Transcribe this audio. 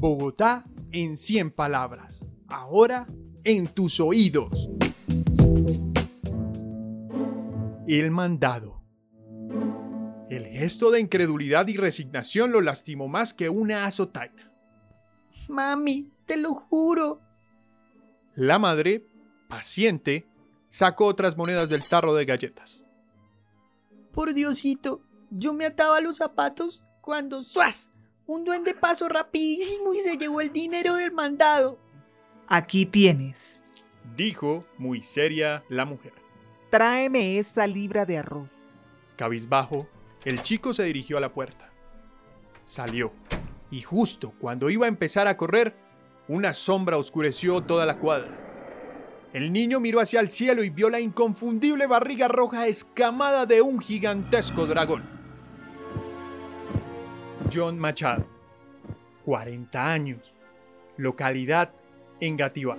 Bogotá en 100 palabras. Ahora en tus oídos. El mandado. El gesto de incredulidad y resignación lo lastimó más que una azotaina. Mami, te lo juro. La madre, paciente, sacó otras monedas del tarro de galletas. Por Diosito, yo me ataba los zapatos cuando ¡suas! Un duende pasó rapidísimo y se llevó el dinero del mandado. Aquí tienes. Dijo muy seria la mujer. Tráeme esa libra de arroz. Cabizbajo, el chico se dirigió a la puerta. Salió, y justo cuando iba a empezar a correr, una sombra oscureció toda la cuadra. El niño miró hacia el cielo y vio la inconfundible barriga roja escamada de un gigantesco dragón. John Machado, 40 años, localidad Engativá.